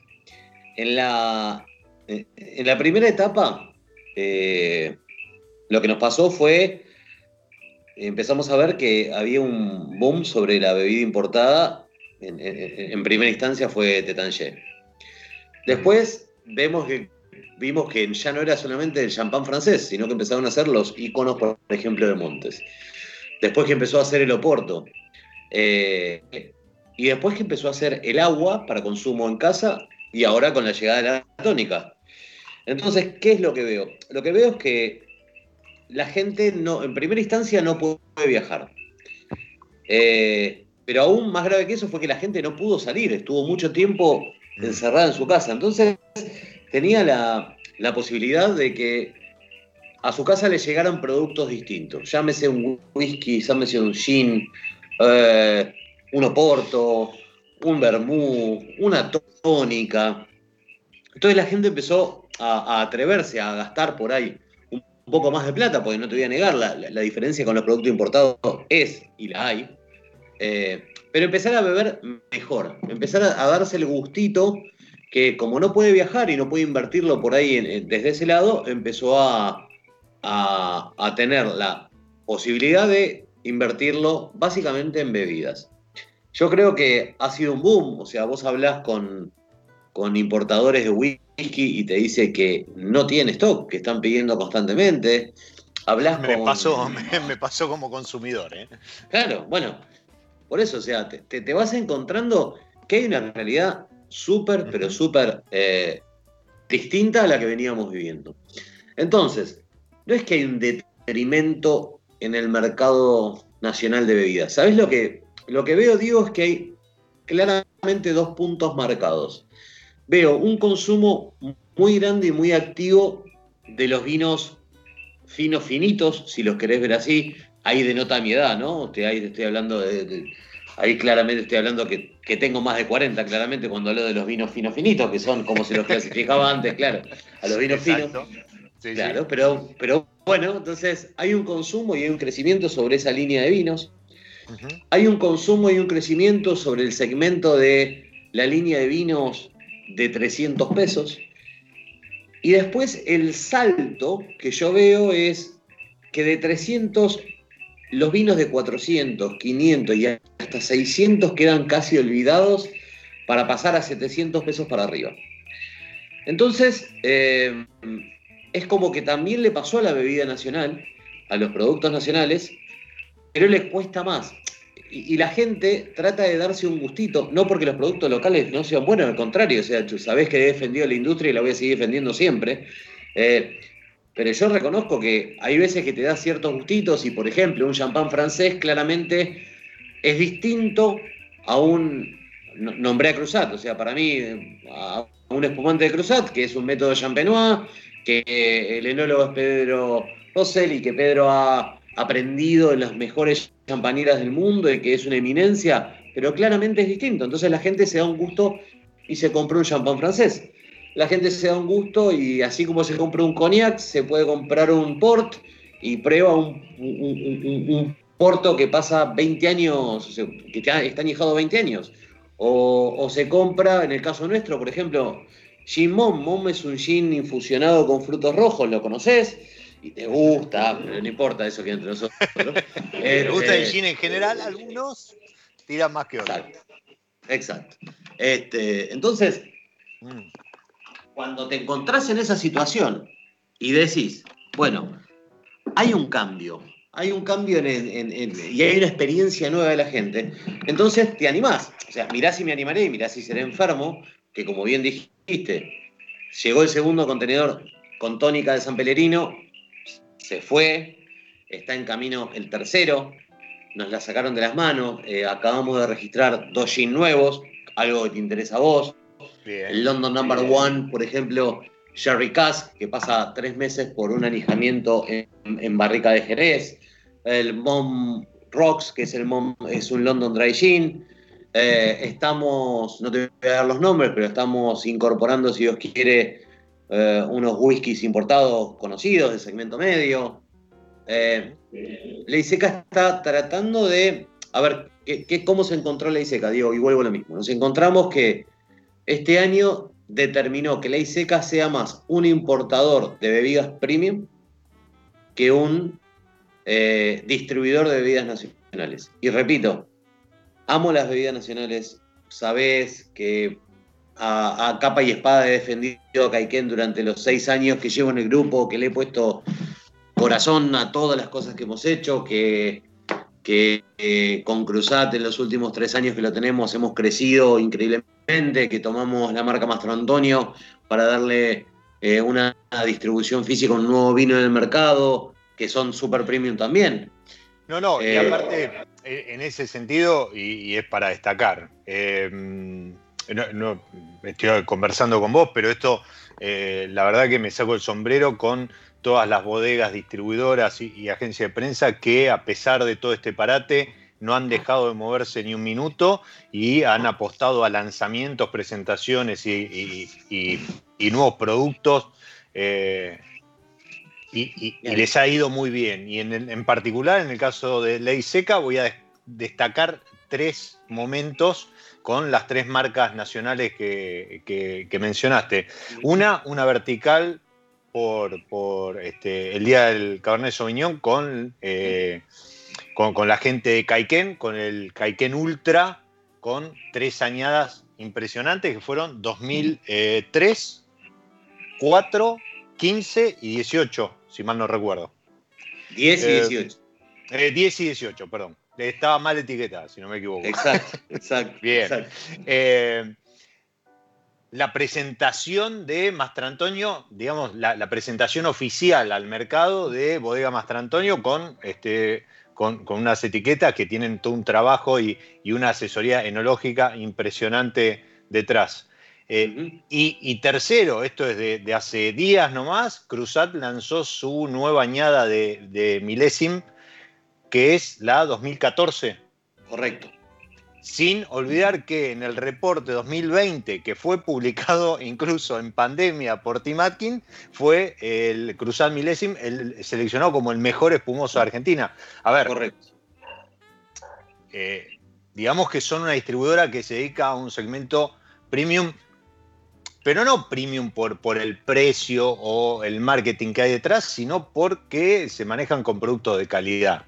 En la, en la primera etapa, eh, lo que nos pasó fue, empezamos a ver que había un boom sobre la bebida importada. En, primera instancia fue Tetanger. Después vemos que, vimos que ya no era solamente el champán francés, sino que empezaron a hacer los iconos, por ejemplo, de Montes. Después que empezó a hacer el Oporto. Eh, y después que empezó a hacer el agua para consumo en casa y ahora con la llegada de la tónica. Entonces, ¿qué es lo que veo? Lo que veo es que la gente no, en primera instancia no puede viajar. Eh, pero aún más grave que eso fue que la gente no pudo salir, estuvo mucho tiempo mm. encerrada en su casa. Entonces tenía la, posibilidad de que a su casa le llegaran productos distintos. Llámese un whisky, llámese un gin, eh, un oporto, un vermú, una tónica. Entonces la gente empezó a atreverse a gastar por ahí un poco más de plata, porque no te voy a negar, la, diferencia con los productos importados es, y la hay, eh, pero empezar a beber mejor, empezar a, darse el gustito que como no puede viajar y no puede invertirlo por ahí desde ese lado, empezó a, a, tener la posibilidad de invertirlo básicamente en bebidas. Yo creo que ha sido un boom, o sea, vos hablás con, con importadores de whisky y te dice que no tiene stock, que están pidiendo constantemente. Hablas me Pasó, me, pasó como consumidor. ¿eh? Claro, bueno, por eso, o sea, te, vas encontrando que hay una realidad súper, pero súper eh, distinta a la que veníamos viviendo. Entonces, no es que hay un detrimento en el mercado nacional de bebidas. ¿Sabes lo que, lo que veo, digo, es que hay claramente dos puntos marcados veo un consumo muy grande y muy activo de los vinos finos finitos, si los querés ver así, ahí denota mi edad, ¿no? Ahí estoy hablando de, ahí claramente estoy hablando que, tengo más de 40, claramente, cuando hablo de los vinos finos finitos, que son como se los clasificaba antes, claro, a los vinos finos. claro, Pero, pero bueno, entonces hay un consumo y hay un crecimiento sobre esa línea de vinos. Hay un consumo y un crecimiento sobre el segmento de la línea de vinos de 300 pesos. Y después el salto que yo veo es que de 300 los vinos de 400, 500 y hasta 600 quedan casi olvidados para pasar a 700 pesos para arriba. Entonces, eh, es como que también le pasó a la bebida nacional, a los productos nacionales, pero les cuesta más y, la gente trata de darse un gustito, no porque los productos locales no sean buenos, al contrario, o sea, tú sabés que he defendido la industria y la voy a seguir defendiendo siempre. Eh, pero yo reconozco que hay veces que te da ciertos gustitos y, por ejemplo, un champán francés claramente es distinto a un. Nombré a Cruzat, o sea, para mí, a un espumante de Cruzat, que es un método champenois, que el enólogo es Pedro Rosell y que Pedro ha aprendido en las mejores champañeras del mundo y que es una eminencia, pero claramente es distinto. Entonces la gente se da un gusto y se compra un champán francés. La gente se da un gusto y así como se compra un cognac, se puede comprar un port y prueba un, porto que pasa 20 años, que está añejado 20 años. O, se compra, en el caso nuestro, por ejemplo, Gin Mom. Mom es un gin infusionado con frutos rojos, ¿lo conoces? Y te gusta, pero no importa eso que entre nosotros. ¿Te gusta el este, gin en general? Algunos tiran más que otros. Exacto. Este, entonces, mm. cuando te encontrás en esa situación y decís, bueno, hay un cambio, hay un cambio y hay una experiencia nueva de la gente, entonces te animás. O sea, mirá si me animaré, mirá si seré enfermo, que como bien dijiste, llegó el segundo contenedor con tónica de San Pelerino, se fue, está en camino el tercero. nos la sacaron de las manos. Eh, acabamos de registrar dos jeans nuevos, algo que te interesa a vos. El London Number One, por ejemplo, Jerry Cask, que pasa tres meses por un anijamiento en, barrica de Jerez. El Mom Rocks, que es, el es un London Dry Gin. Eh, estamos, no te voy a dar los nombres, pero estamos incorporando, si Dios quiere, eh, unos whiskies importados conocidos de segmento medio. Eh, Ley Seca está tratando de. A ver, ¿qué, cómo se encontró Ley Seca? Digo, y vuelvo a lo mismo. Nos encontramos que este año determinó que Ley Seca sea más un importador de bebidas premium que un eh, distribuidor de bebidas nacionales. Y repito, amo las bebidas nacionales, sabés que a, capa y espada he defendido a Caiken durante los seis años que llevo en el grupo, que le he puesto corazón a todas las cosas que hemos hecho, que, que eh, con Cruzat en los últimos tres años que lo tenemos hemos crecido increíblemente, que tomamos la marca Mastro Antonio para darle eh, una distribución física, un nuevo vino en el mercado, que son super premium también. No, no, y eh, aparte, en ese sentido, y, es para destacar, no, estoy conversando con vos, pero esto, eh, la verdad que me saco el sombrero con todas las bodegas distribuidoras y, agencias de prensa que a pesar de todo este parate no han dejado de moverse ni un minuto y han apostado a lanzamientos, presentaciones y, nuevos productos. Eh, y, les ha ido muy bien. Y en, en, particular, en el caso de Ley Seca, voy a destacar tres momentos con las tres marcas nacionales que, mencionaste. Una, una vertical por, este, el día del Cabernet Sauvignon eh, con, con, la gente de Caiken, con el Caiken Ultra, con tres añadas impresionantes que fueron 2003, 4, 15 y 18, si mal no recuerdo. 10 y 18. Eh, 10 eh, y 18, perdón. Estaba mal etiquetada, si no me equivoco. Exacto, exacto. Bien. Eh, la presentación de Mastrantonio, digamos, la, presentación oficial al mercado de Bodega Mastrantonio con, este, con, unas etiquetas que tienen todo un trabajo y, una asesoría enológica impresionante detrás. Eh, y, tercero, esto es de, hace días nomás, Cruzat lanzó su nueva añada de, de Milesim que es la 2014. Correcto. Sin olvidar que en el reporte 2020, que fue publicado incluso en pandemia por Tim Atkin, fue el Cruzal Milesim el, seleccionado como el mejor espumoso de Argentina. A ver. Correcto. Eh, digamos que son una distribuidora que se dedica a un segmento premium, pero no premium por, por el precio o el marketing que hay detrás, sino porque se manejan con productos de calidad.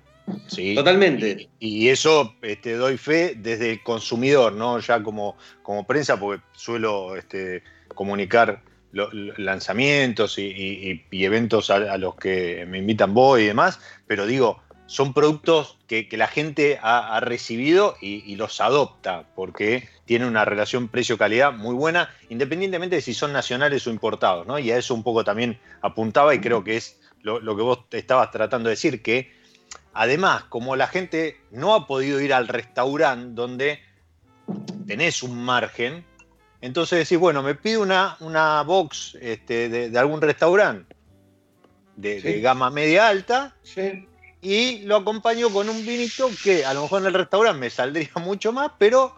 Totalmente. Y, eso este, doy fe desde el consumidor, ¿no? Ya como, como prensa, porque suelo este, comunicar lanzamientos y, eventos a, los que me invitan vos y demás, pero digo, son productos que, la gente ha, recibido y, los adopta, porque tienen una relación precio-calidad muy buena, independientemente de si son nacionales o importados, ¿no? Y a eso un poco también apuntaba y creo que es lo, lo que vos estabas tratando de decir, que Además, como la gente no ha podido ir al restaurante donde tenés un margen, entonces decís, bueno, me pido una, una box este, de, algún restaurante de, gama media alta y lo acompaño con un vinito que a lo mejor en el restaurante me saldría mucho más, pero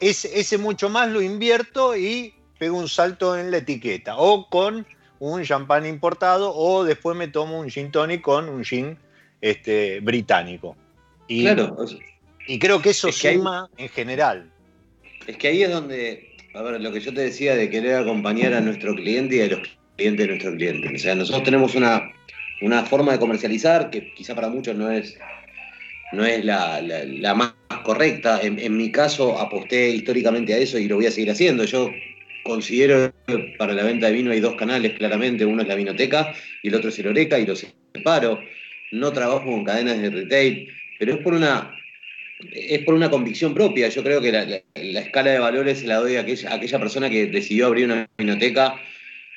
ese, ese mucho más lo invierto y pego un salto en la etiqueta. O con un champán importado o después me tomo un gin tonic con un gin este, británico. Y, claro. Y creo que eso suma en general. Es que ahí es donde, a ver, lo que yo te decía de querer acompañar a nuestro cliente y a los clientes de nuestro cliente. O sea, nosotros tenemos una, una forma de comercializar que quizá para muchos no es, no es la, más correcta. En, en, mi caso aposté históricamente a eso y lo voy a seguir haciendo. Yo considero que para la venta de vino hay dos canales claramente, uno es la vinoteca y el otro es el Oreca y los separo no trabajo con cadenas de retail, pero es por una, es por una convicción propia. Yo creo que la, escala de valores se la doy a aquella, persona que decidió abrir una biblioteca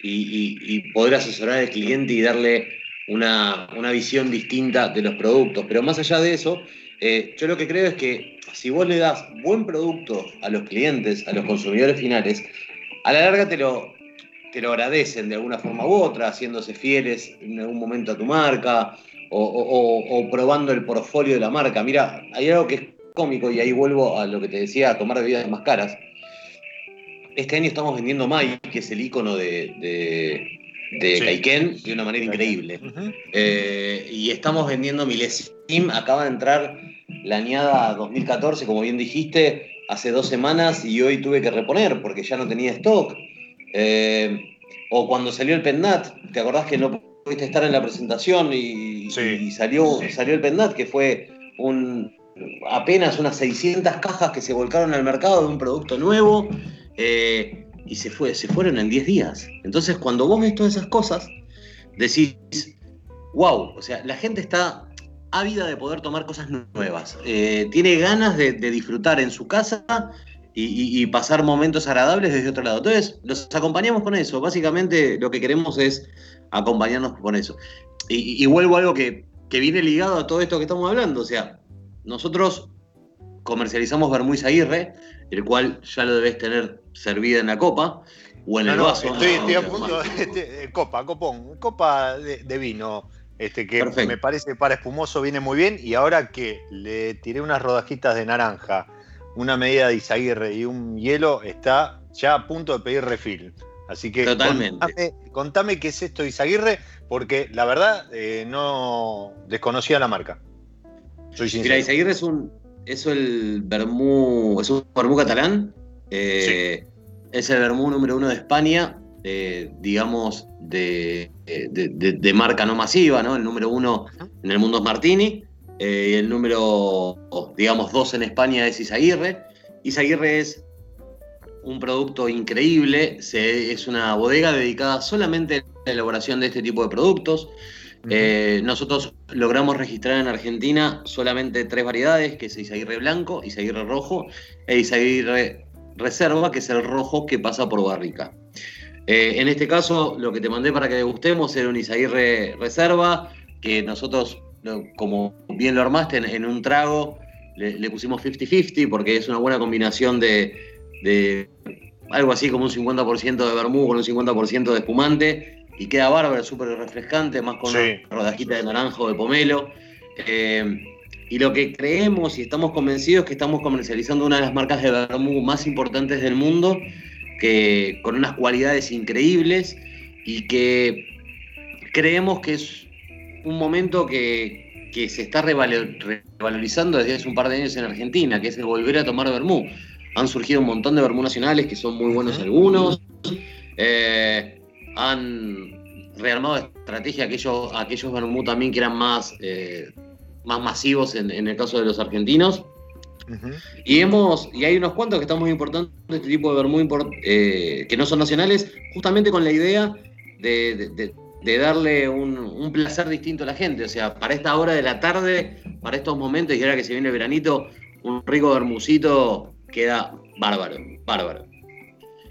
y, poder asesorar al cliente y darle una, visión distinta de los productos. Pero más allá de eso, Eh, yo lo que creo es que si vos le das buen producto a los clientes, a los consumidores finales, a la larga te lo, te lo agradecen de alguna forma u otra, haciéndose fieles en algún momento a tu marca o, probando el portfolio de la marca. Mira, hay algo que es cómico y ahí vuelvo a lo que te decía, a tomar bebidas más caras. Este año estamos vendiendo Mai, que es el icono de, de, Kaiken, de una manera increíble. Eh, y estamos vendiendo Milesim, acaba de entrar la añada 2014, como bien dijiste, hace dos semanas y hoy tuve que reponer porque ya no tenía stock. Eh, o cuando salió el Pendant, ¿te acordás que no pudiste estar en la presentación y, salió, salió el Pendant, que fue un, apenas unas 600 cajas que se volcaron al mercado de un producto nuevo eh, y se, fue, se fueron en 10 días. Entonces, cuando vos ves todas esas cosas, decís, wow, o sea, la gente está ávida de poder tomar cosas nuevas, eh, tiene ganas de, disfrutar en su casa y, pasar momentos agradables desde otro lado. Entonces, los acompañamos con eso. Básicamente, lo que queremos es acompañarnos con eso. Y, vuelvo a algo que, que viene ligado a todo esto que estamos hablando. O sea, nosotros comercializamos Bermúdez Aguirre, el cual ya lo debes tener servida en la copa o en el vaso. Estoy, a punto de, copa, copón, copa de, vino, este que me parece para espumoso viene muy bien y ahora que le tiré unas rodajitas de naranja, una medida de Isaguirre y un hielo, está ya a punto de pedir refil. Así que Totalmente. Contame, qué es esto de Isaguirre, porque la verdad eh, no desconocía la marca. Soy sincero. Mira, Isaguirre es un, es el vermú, es un vermú catalán. Eh, es el vermú número uno de España, eh, digamos, de, de, marca no masiva, ¿no? El número uno en el mundo es Martini. Y el número, digamos, dos en España es Isaguirre. Isaguirre es un producto increíble, es una bodega dedicada solamente a la elaboración de este tipo de productos. Eh, nosotros logramos registrar en Argentina solamente tres variedades, que es Isaguirre Blanco, Isaguirre Rojo e Isaguirre Reserva, que es el rojo que pasa por barrica. Eh, en este caso, lo que te mandé para que degustemos era un Isaguirre Reserva, que nosotros, como bien lo armaste, en, un trago le, pusimos 50-50 porque es una buena combinación de, de algo así como un 50% de vermú con un 50% de espumante y queda bárbaro, súper refrescante, más con una rodajita de naranjo de pomelo. Eh, y lo que creemos y estamos convencidos es que estamos comercializando una de las marcas de vermú más importantes del mundo, que, con unas cualidades increíbles y que creemos que es un momento que, que se está revalorizando desde hace un par de años en Argentina, que es el volver a tomar vermú. Han surgido un montón de vermú nacionales que son muy buenos algunos. Eh, han rearmado estrategia aquellos, aquellos vermú también que eran más, eh, más masivos en, el caso de los argentinos. Y hemos, y hay unos cuantos que están muy importantes de este tipo de vermú eh, que no son nacionales, justamente con la idea de, darle un, placer distinto a la gente. O sea, para esta hora de la tarde, para estos momentos, y ahora que se viene el veranito, un rico vermucito queda bárbaro, bárbaro.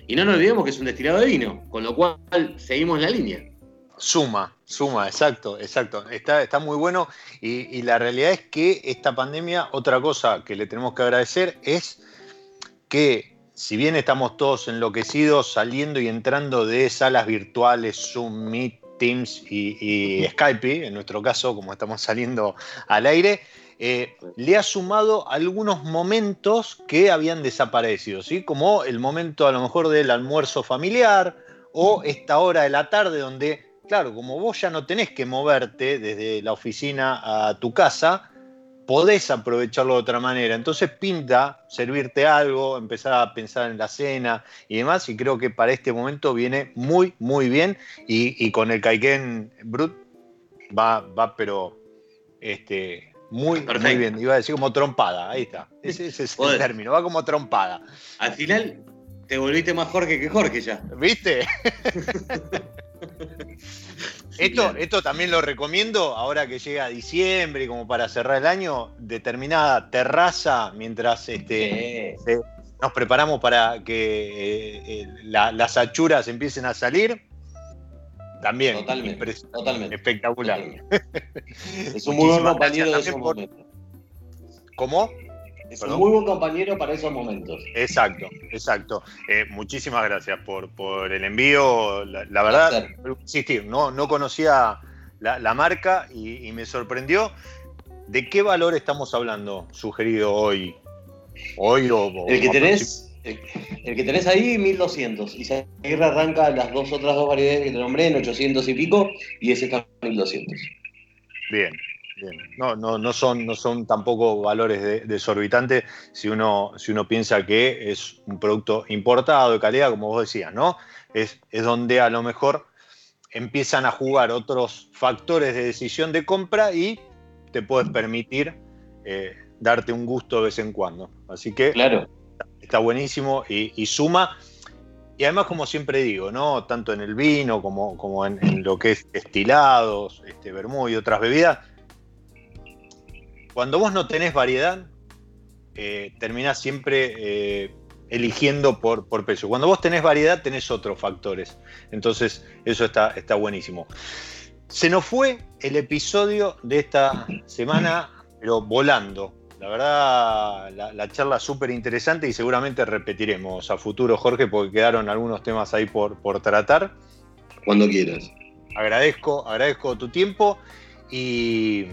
Y no nos olvidemos que es un destilado de vino, con lo cual seguimos la línea. Suma, suma, exacto, exacto. Está, está muy bueno y, la realidad es que esta pandemia, otra cosa que le tenemos que agradecer es que si bien estamos todos enloquecidos saliendo y entrando de salas virtuales, Zoom, Meet, Teams y Skype, en nuestro caso, como estamos saliendo al aire, eh, le ha sumado algunos momentos que habían desaparecido, ¿sí? como el momento a lo mejor del almuerzo familiar o esta hora de la tarde donde, claro, como vos ya no tenés que moverte desde la oficina a tu casa, podés aprovecharlo de otra manera. Entonces pinta servirte algo, empezar a pensar en la cena y demás, y creo que para este momento viene muy, muy bien, y, con el Kaiken Brut va, va pero este, muy, bien, iba a decir como trompada, ahí está. Ese, es el término, va como trompada. Al final te volviste más Jorge que Jorge ya. ¿Viste? esto, esto también lo recomiendo ahora que llega diciembre, como para cerrar el año, determinada terraza mientras este, nos preparamos para que eh, eh, las achuras empiecen a salir también. Totalmente. Totalmente. Espectacular. Es un muy buen compañero de esos momentos. ¿Cómo? Es un muy buen compañero para esos momentos. Exacto, exacto. Eh, muchísimas gracias por, el envío. La, verdad, insistir, no, no conocía la, marca y, me sorprendió. ¿De qué valor estamos hablando sugerido hoy? Hoy o, el que tenés el, que tenés ahí, 1200. Y Seguirra arranca las dos otras dos variedades que te nombré en 800 y pico, y ese está en 1200. Bien, no, no, no, son, no son tampoco valores desorbitantes si uno, si uno piensa que es un producto importado de calidad, como vos decías, ¿no? Es, es donde a lo mejor empiezan a jugar otros factores de decisión de compra y te puedes permitir eh, darte un gusto de vez en cuando. Así que claro. Está buenísimo y, suma. Y además, como siempre digo, ¿no? Tanto en el vino como, como en, lo que es estilados, este, vermú y otras bebidas, cuando vos no tenés variedad, eh, terminás siempre eh, eligiendo por, por precio. Cuando vos tenés variedad, tenés otros factores. Entonces, eso está, está buenísimo. Se nos fue el episodio de esta semana, pero volando. La verdad, la, charla súper interesante y seguramente repetiremos a futuro, Jorge, porque quedaron algunos temas ahí por, por tratar. Cuando quieras. Agradezco, agradezco tu tiempo y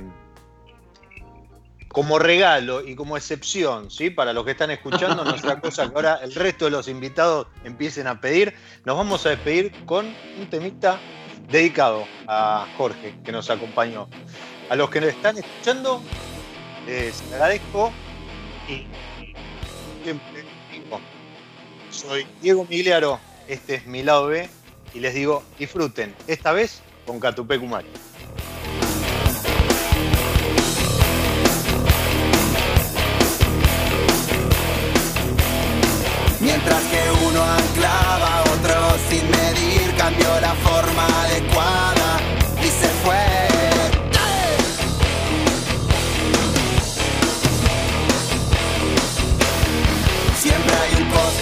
como regalo y como excepción, ¿sí? Para los que están escuchando, no sea cosa que ahora el resto de los invitados empiecen a pedir. Nos vamos a despedir con un temita dedicado a Jorge, que nos acompañó. A los que nos están escuchando, les agradezco y siempre soy Diego Migliaro, este es mi lado B, y les digo, disfruten, esta vez con Catupé Kumari. Mientras que uno anclaba, otro sin medir cambió la forma adecuada y se fue.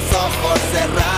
los ojos cerrados